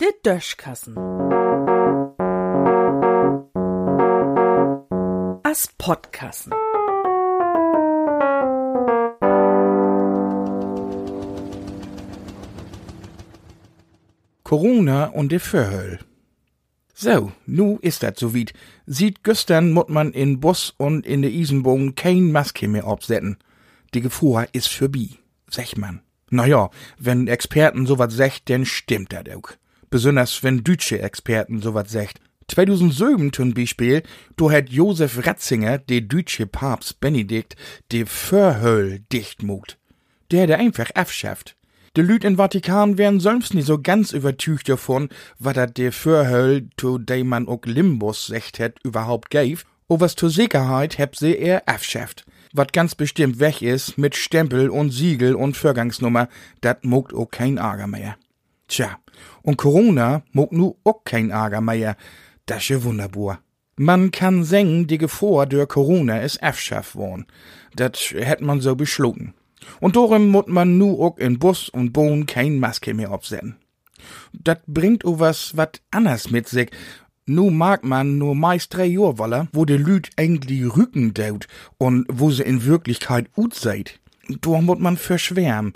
De Döschkassen. As Podkassen. Corona und de Verhöll. So, nu ist dat so weit. Sieht gestern mut man in Bus und in de Isenbogen kein Maske mehr absetzen. Die Gefahr ist vorbei, sech man. Na ja, wenn Experten sowas sagt, dann stimmt dat auch. Besonders wenn deutsche Experten sowas sagt. 2007 zum Beispiel, do hat Josef Ratzinger, der deutsche Papst Benedikt, de Verhöll dicht mut. Der hat er einfach abschafft. De Lüd in Vatikan wären sonst nie so ganz übertücht davon, wat dat de Förhöll, to de man ook Limbus secht het, überhaupt gäf, o was zur Sicherheit heb sie er abschafft. Wat ganz bestimmt weg is, mit Stempel und Siegel und Vorgangsnummer, dat mogt ook kein Ärger mehr. Tja, und Corona mogt nu ook kein Ärger mehr. Das ist wunderbar. Man kann sengen, die Gefahr durch Corona is abschafft worden. Dat hätt man so beschlossen. Und darum muss man nu auch in Bus und Bahn kein Maske mehr absetzen. Dat bringt o was wat anders mit sich. Nu mag man nur meist drei Jahr wollen, wo de Lüd eigentlich Rücken daut und wo sie in Wirklichkeit ut seid. Da muss man verschwärmen.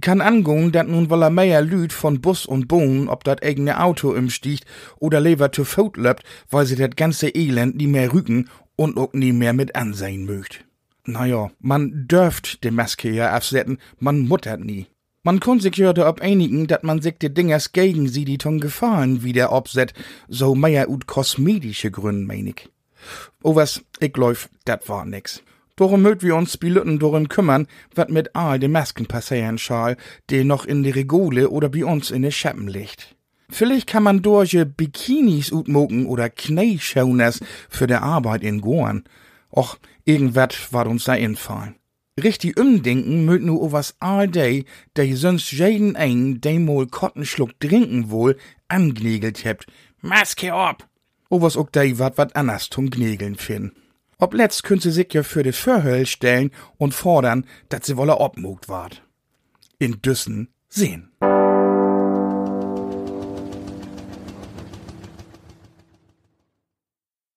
Kann angehen, dat nun woller mehr Lüd von Bus und Bahn ob dat eigene Auto umstiegt oder lieber zu Fout löbt, weil sie dat ganze Elend nie mehr rücken und auch nie mehr mit ansehen möcht. Naja, man dürft de Maske ja absetzen, man muttert nie. Man kann sich ja da einigen, dat man sich de Dingers gegen sie die ton Gefahren wieder abset, so mehr ut kosmetische Gründe, mein ich. O was, ich läuf, dat war nix. Darum mögt wir uns Piloten darum kümmern, wat mit all de Masken passieren schal, de noch in de Regole oder bei uns in de Schappen liegt. Vielleicht kann man durch Bikinis utmoken oder Kneischauners für de Arbeit in Goan. Och, irgendwet war uns da infallen. Richtig umdenken möt nu o was all day, der sonst jeden ein, dem mal Kottenschluck trinken wohl, angnegelt hebt. Maske ab! O was ook dei wat wat anders zum Gnegeln fin. Ob letzt könnt sie sich ja für de Verhöll stellen und fordern, dat sie wolle obmugt ward. In Düssen sehen.